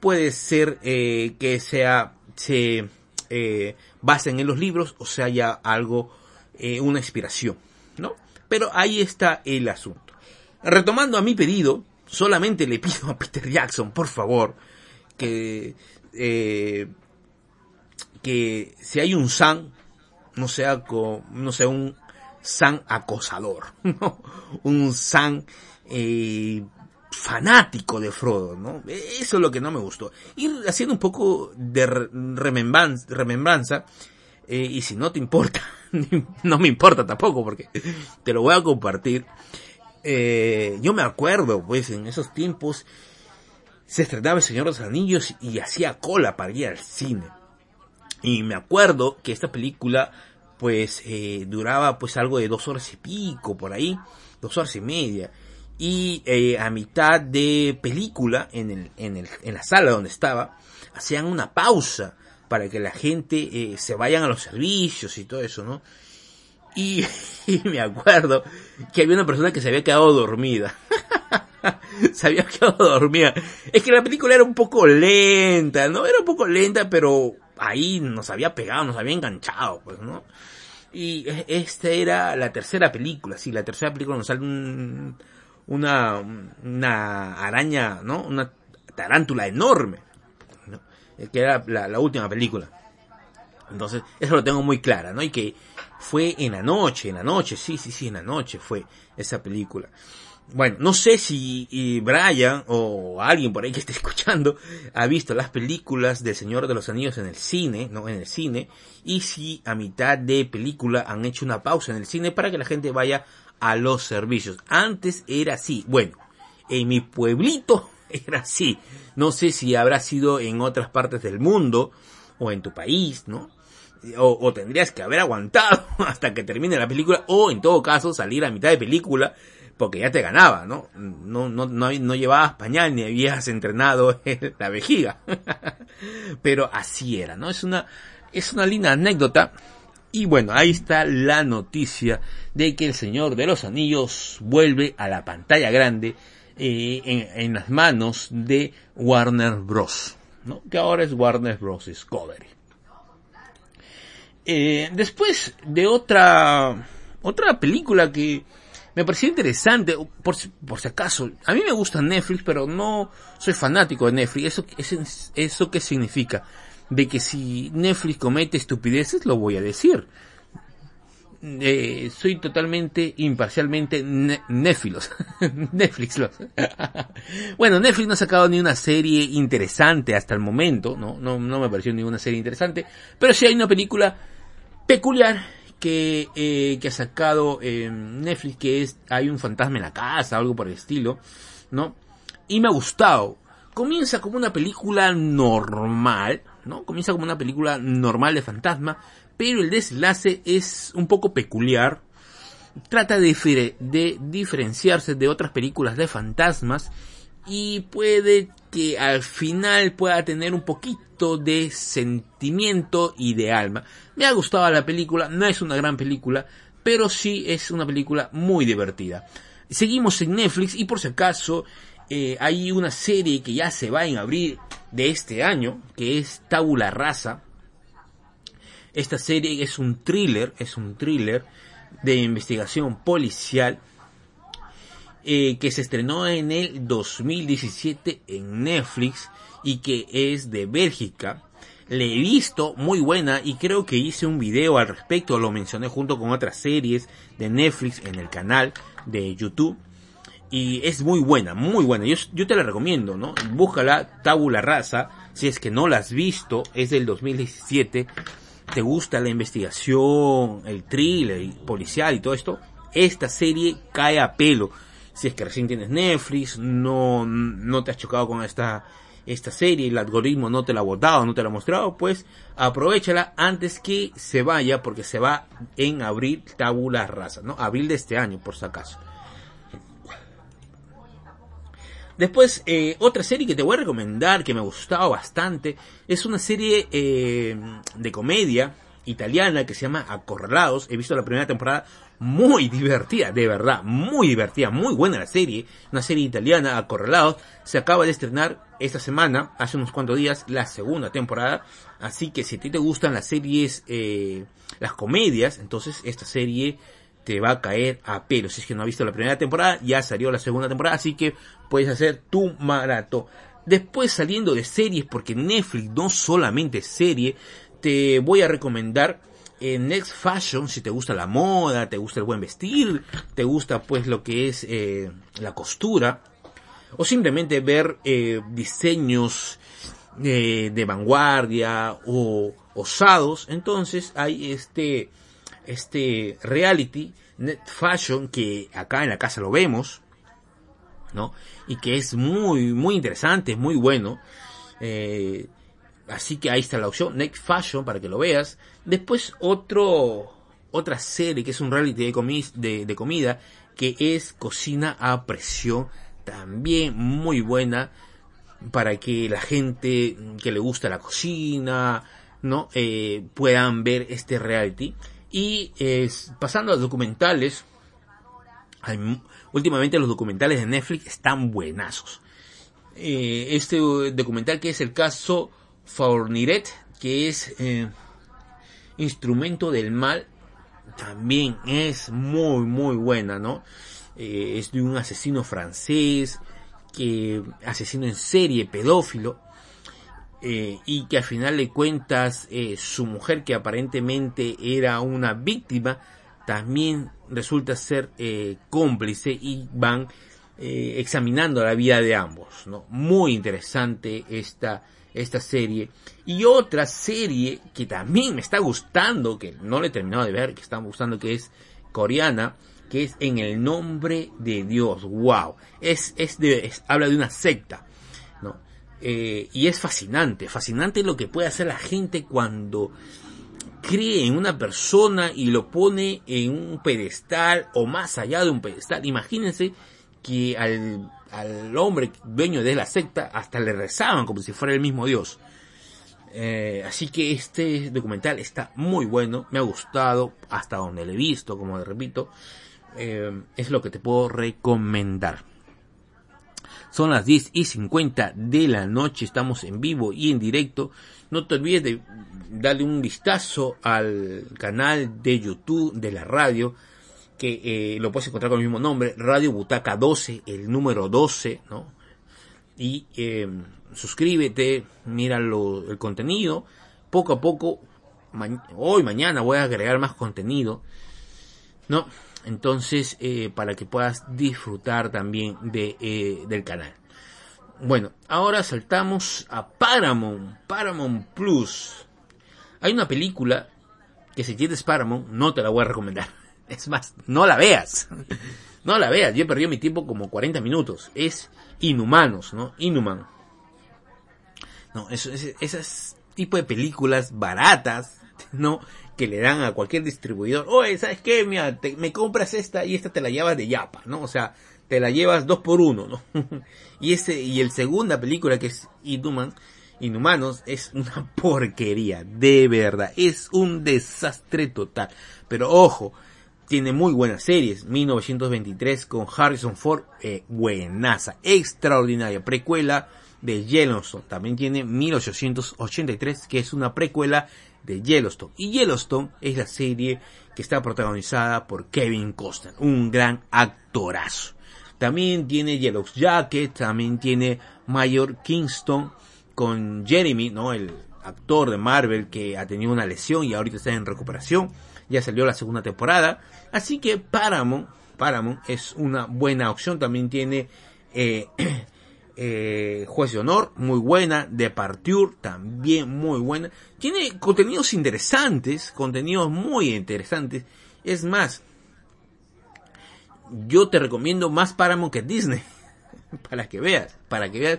Speaker 1: Puede ser eh, que sea se eh, basen en los libros o sea ya algo, eh, una inspiración, ¿no? Pero ahí está el asunto. Retomando a mi pedido, solamente le pido a Peter Jackson, por favor, que eh, que si hay un San no sea con, no sea un San acosador, ¿no? un San eh, fanático de Frodo, ¿no? Eso es lo que no me gustó. Ir haciendo un poco de remembranza, remembranza eh, y si no te importa, no me importa tampoco porque te lo voy a compartir. Eh, yo me acuerdo, pues, en esos tiempos se estrenaba El Señor de los Anillos y hacía cola para ir al cine. Y me acuerdo que esta película pues eh, duraba pues algo de dos horas y pico por ahí, dos horas y media. y eh, a mitad de película en, el, en, el, en la sala donde estaba hacían una pausa para que la gente eh, se vayan a los servicios y todo eso, ¿no? Y, y me acuerdo que había una persona que se había quedado dormida. se había quedado dormida. Es que la película era un poco lenta, ¿no? Era un poco lenta, pero ahí nos había pegado, nos había enganchado, pues, ¿no? Y e- esta era la tercera película, sí, la tercera película nos sale un- una, una araña, ¿no? Una tarántula enorme, ¿no? Que era la, última película. Entonces, eso lo tengo muy clara, ¿no? Y que fue en la noche, en la noche, sí, sí, sí, en la noche fue esa película. Bueno, no sé si Brian o alguien por ahí que esté escuchando ha visto las películas del Señor de los Anillos en el cine, ¿no? En el cine. Y si a mitad de película han hecho una pausa en el cine para que la gente vaya a los servicios. Antes era así. Bueno, en mi pueblito era así. No sé si habrá sido en otras partes del mundo o en tu país, ¿no? O, tendrías que haber aguantado hasta que termine la película o en todo caso salir a mitad de película porque ya te ganaba, ¿no? No, no, no, no llevabas pañal ni habías entrenado en la vejiga. Pero así era, ¿no? Es una, es una linda anécdota. Y bueno, ahí está la noticia de que el Señor de los Anillos vuelve a la pantalla grande eh, en, las manos de Warner Bros. ¿no? Que ahora es Warner Bros. Discovery. Eh, después de otra otra película que me pareció interesante, por, por si acaso, a mí me gusta Netflix, pero no soy fanático de Netflix. ¿Eso, eso, eso qué significa? De que si Netflix comete estupideces, lo voy a decir. Eh, soy totalmente imparcialmente ne-. Netflix los. bueno, Netflix no ha sacado ni una serie interesante hasta el momento, ¿no? No, no me pareció ninguna serie interesante, pero sí hay una película peculiar que, eh, que ha sacado eh, Netflix, que es Hay un fantasma en la casa, algo por el estilo, ¿no? Y me ha gustado. Comienza como una película normal, ¿no? Comienza como una película normal de fantasma, pero el desenlace es un poco peculiar. Trata de, difere- de diferenciarse de otras películas de fantasmas y puede que al final pueda tener un poquito de sentimiento y de alma. Me ha gustado la película, no es una gran película, pero sí es una película muy divertida. Seguimos en Netflix y por si acaso eh, hay una serie que ya se va en abril de este año, que es Tabula Rasa. Esta serie es un thriller, es un thriller de investigación policial eh, que se estrenó en el 2017 en Netflix y que es de Bélgica. Le he visto muy buena y creo que hice un video al respecto, lo mencioné junto con otras series de Netflix en el canal de YouTube. Y es muy buena, muy buena. Yo, yo te la recomiendo, ¿no? Búscala, Tabula Rasa, si es que no la has visto, es del 2017. Te gusta la investigación, el thriller policial y todo esto, esta serie cae a pelo. Si es que recién tienes Netflix, no, no te has chocado con esta, esta serie, el algoritmo no te la ha botado, no te la ha mostrado, pues aprovechala antes que se vaya, porque se va en abril Tabula Rasa, ¿no? Abril de este año, por si acaso. Después, eh, otra serie que te voy a recomendar, que me ha gustado bastante, es una serie eh, de comedia italiana que se llama Acorralados. He visto la primera temporada muy divertida, de verdad, muy divertida, muy buena la serie. Una serie italiana, Acorralados. Se acaba de estrenar esta semana, hace unos cuantos días, la segunda temporada. Así que si a ti te gustan las series, eh, las comedias, entonces esta serie te va a caer a pelo. Si es que no has visto la primera temporada, ya salió la segunda temporada, así que puedes hacer tu maratón. Después saliendo de series, porque Netflix no solamente serie, te voy a recomendar eh, Next Fashion, si te gusta la moda, te gusta el buen vestir, te gusta pues lo que es eh, la costura, o simplemente ver eh, diseños eh, de vanguardia o osados, entonces hay este este reality net fashion que acá en la casa lo vemos, ¿no? Y que es muy muy interesante, es muy bueno. Eh, así que ahí está la opción net fashion para que lo veas. Después otro otra serie que es un reality de, comi de, de comida que es Cocina a Presión, también muy buena para que la gente que le gusta la cocina, ¿no? Eh, puedan ver este reality. Y eh, pasando a documentales, hay últimamente los documentales de Netflix están buenazos. Eh, este documental que es el caso Fourniret, que es eh, Instrumento del Mal, también es muy muy buena, ¿no? Eh, es de un asesino francés, que asesino en serie, pedófilo, eh, y que al final de cuentas eh, su mujer que aparentemente era una víctima también resulta ser eh, cómplice y van eh, examinando la vida de ambos no muy interesante esta esta serie. Y otra serie que también me está gustando que no le he terminado de ver que está gustando que es coreana que es en el nombre de Dios. Wow es es de es- habla de una secta. Eh, y es fascinante, fascinante lo que puede hacer la gente cuando cree en una persona y lo pone en un pedestal o más allá de un pedestal. Imagínense que al, al hombre dueño de la secta hasta le rezaban como si fuera el mismo Dios. Eh, así que este documental está muy bueno, me ha gustado hasta donde lo he visto, como repito, eh, es lo que te puedo recomendar. Son las 10 y 50 de la noche, estamos en vivo y en directo. No te olvides de darle un vistazo al canal de YouTube de la radio, que eh, lo puedes encontrar con el mismo nombre, Radio Butaca 12, el número 12, ¿no? Y eh, suscríbete, mira lo- el contenido. Poco a poco, ma- hoy, mañana voy a agregar más contenido. ¿no? Entonces, eh, para que puedas disfrutar también de, eh, del canal. Bueno, ahora saltamos a Paramount, Paramount Plus. Hay una película que si tienes Paramount, no te la voy a recomendar. Es más, no la veas. No la veas, yo he perdido mi tiempo como 40 minutos. Es Inhumanos, ¿no? Inhuman. No, eso, ese, esas tipo de películas baratas, ¿no? Que le dan a cualquier distribuidor. Oye, ¿sabes qué? Mira, te- me compras esta y esta te la llevas de yapa, ¿no? O sea, te la llevas dos por uno, ¿no? y ese, y el segunda película que es Inhuman, Inhumanos es una porquería, de verdad. Es un desastre total. Pero ojo, tiene muy buenas series. 1923 con Harrison Ford, eh, buenaza, extraordinaria. Precuela de Yellowstone. También tiene 1883, que es una precuela de Yellowstone. Y Yellowstone es la serie que está protagonizada por Kevin Costner, un gran actorazo. También tiene Yellow Jacket, también tiene Mayor Kingston con Jeremy, ¿no? El actor de Marvel que ha tenido una lesión y ahorita está en recuperación. Ya salió la segunda temporada. Así que Paramount, Paramount es una buena opción. También tiene eh, eh, Juez de Honor, muy buena. Departure, también muy buena. Tiene contenidos interesantes, contenidos muy interesantes. Es más, yo te recomiendo más Paramount que Disney. para que veas, para que veas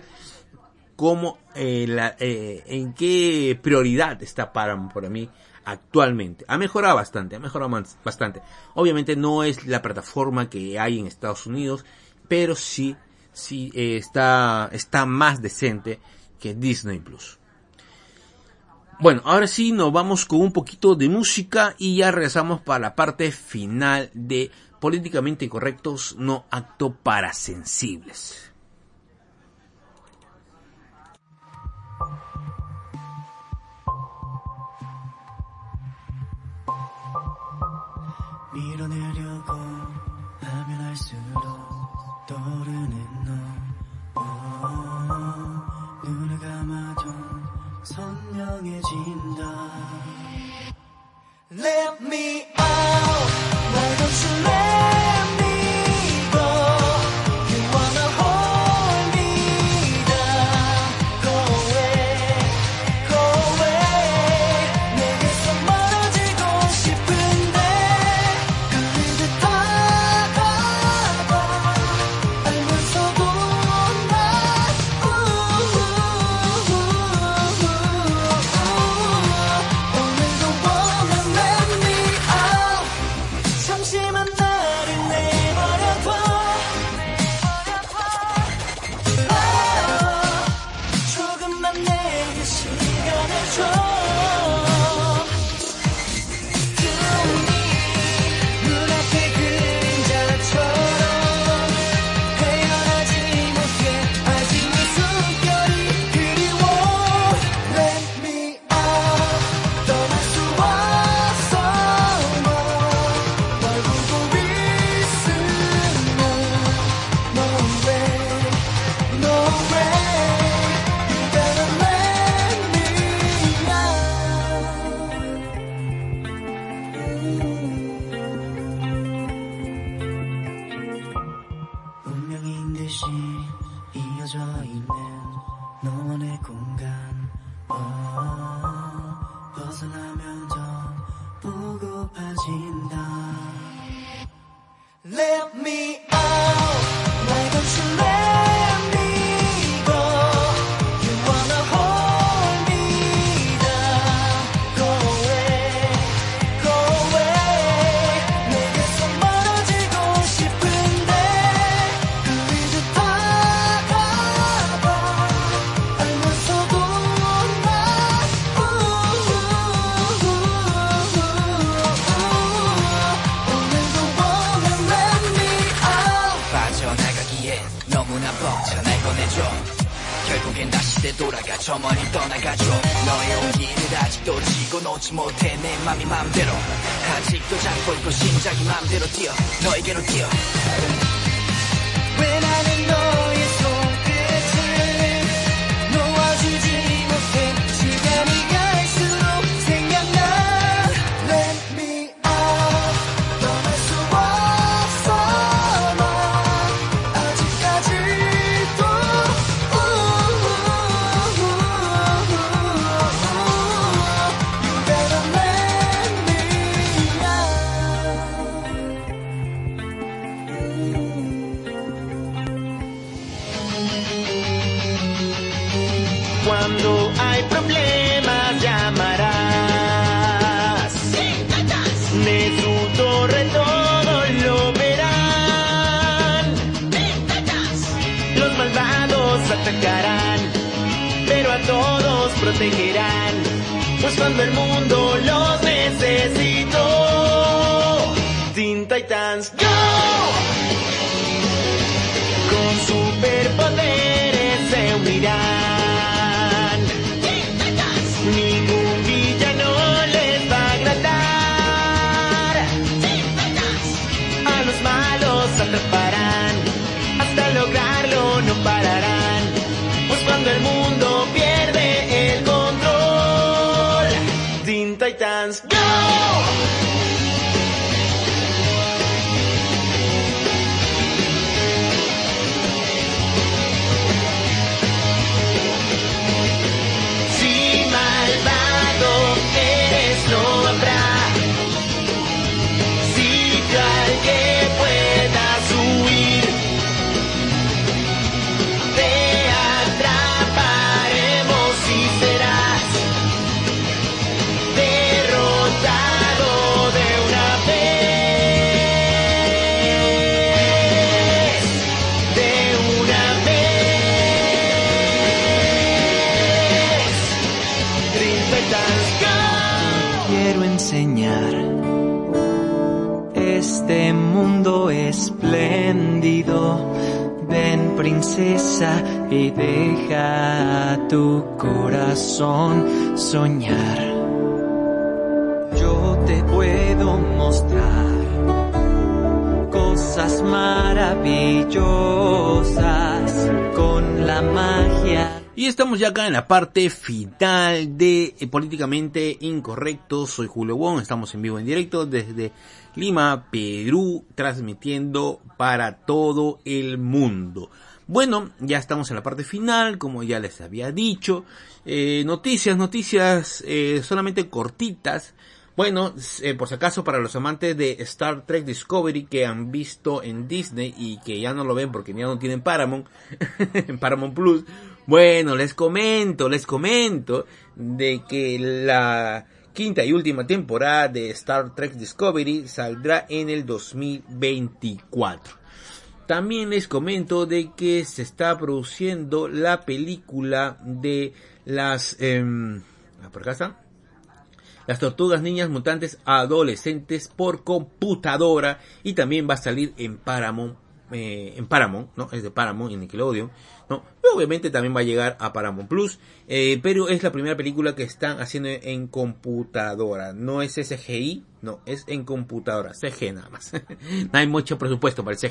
Speaker 1: cómo, eh, la, eh, en qué prioridad está Paramount para mí actualmente. Ha mejorado bastante, ha mejorado bastante. Obviamente no es la plataforma que hay en Estados Unidos, pero sí, sí eh, está, está más decente que Disney Plus. Bueno, ahora sí nos vamos con un poquito de música y ya regresamos para la parte final de Políticamente Correctos, no acto para sensibles.
Speaker 4: 밀 me
Speaker 5: Cuando hay problemas llamarás. De su torre todo lo verán. Los malvados atacarán, pero a todos protegerán. Pues cuando el mundo los necesitó, Teen Titans Go! Con superpoderes se unirán.
Speaker 4: Deja tu corazón soñar. Yo te puedo mostrar cosas maravillosas con la magia
Speaker 1: Y estamos ya acá en la parte final de eh, Políticamente Incorrecto. Soy Julio Wong, estamos en vivo en directo desde Lima, Perú, transmitiendo para todo el mundo. Bueno, ya estamos en la parte final, como ya les había dicho. Eh, noticias, noticias eh, solamente cortitas. Bueno, eh, por si acaso para los amantes de Star Trek Discovery que han visto en Disney y que ya no lo ven porque ya no tienen Paramount, en Paramount Plus, bueno, les comento, les comento de que la quinta y última temporada de Star Trek Discovery saldrá en el 2024. También les comento de que se está produciendo la película de las... ah, por acá está. Las tortugas niñas mutantes adolescentes por computadora y también va a salir en Paramount, eh, en Paramount, ¿no? Es de Paramount y Nickelodeon, ¿no? Obviamente también va a llegar a Paramount Plus, eh, pero es la primera película que están haciendo en computadora, no es SGI, no, es en computadora, CG nada más. no hay mucho presupuesto para el CG,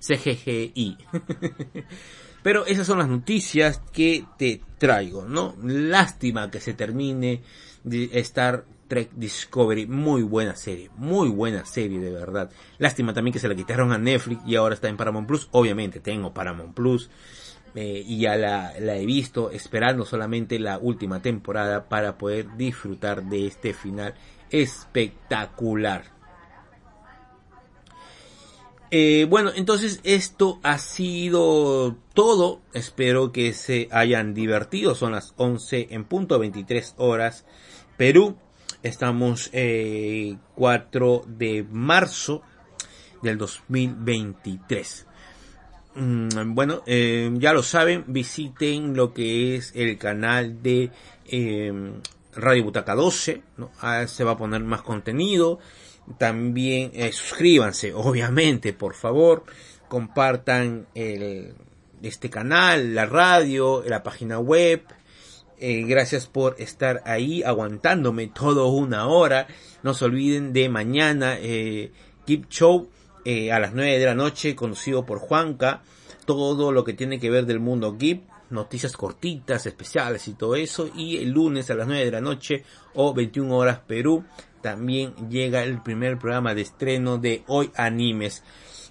Speaker 1: CGI. Pero esas son las noticias que te traigo, ¿no? Lástima que se termine Star Trek Discovery. Muy buena serie, muy buena serie de verdad. Lástima también que se la quitaron a Netflix y ahora está en Paramount Plus. Obviamente tengo Paramount Plus.
Speaker 3: eh, y ya la he visto esperando solamente la última temporada para poder disfrutar de este final espectacular. Eh, bueno, entonces esto ha sido todo. Espero que se hayan divertido. Son las 11 en punto, 23 horas Perú. Estamos eh, 4 de marzo del 2023. Mm, Bueno, eh, ya lo saben, visiten lo que es el canal de eh, Radio Butaca 12, ¿no? Ah, se va a poner más contenido. También eh, suscríbanse, obviamente, por favor. Compartan el, este canal, la radio, la página web. Eh, gracias por estar ahí aguantándome todo una hora. No se olviden de mañana eh, Keep Show eh, a las 9 de la noche, conducido por Juanca. Todo lo que tiene que ver del mundo Keep, noticias cortitas, especiales y todo eso. Y el lunes a las 9 de la noche o 21 horas Perú, también llega el primer programa de estreno de Hoy Animes,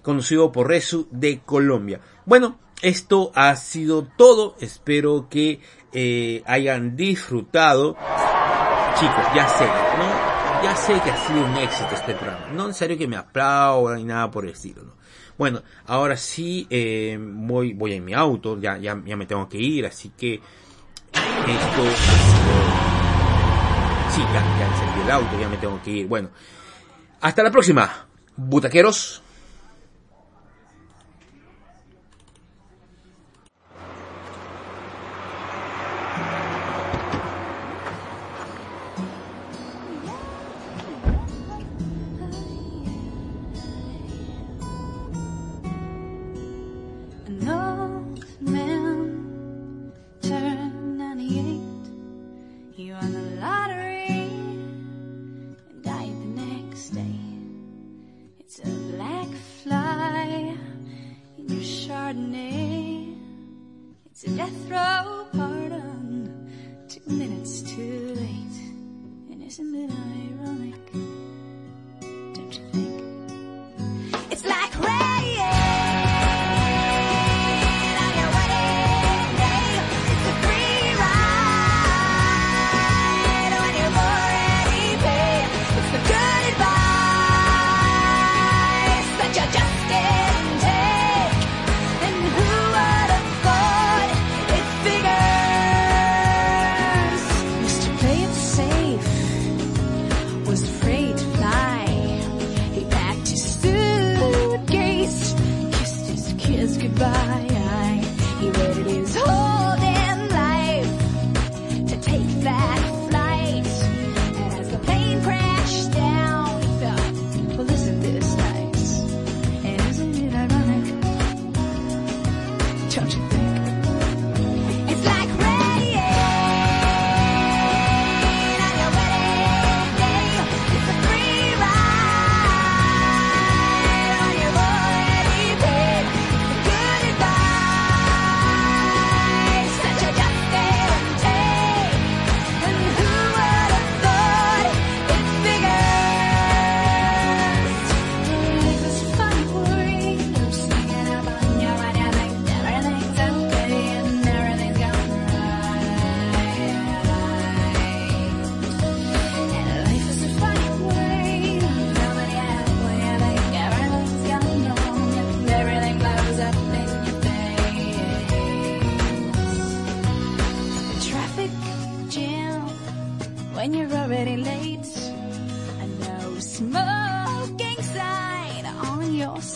Speaker 3: conducido por Resu de Colombia. Bueno, esto ha sido todo. Espero que eh, hayan disfrutado. Chicos, ya sé, ¿no? Ya sé que ha sido un éxito este programa. No es necesario que me aplaudan ni nada por el estilo, ¿no? Bueno, ahora sí eh, voy, voy en mi auto, ya, ya, ya me tengo que ir, así que esto ha sido... Sí, ya, ya encendí el auto, ya me tengo que ir. Bueno, hasta la próxima, butaqueros.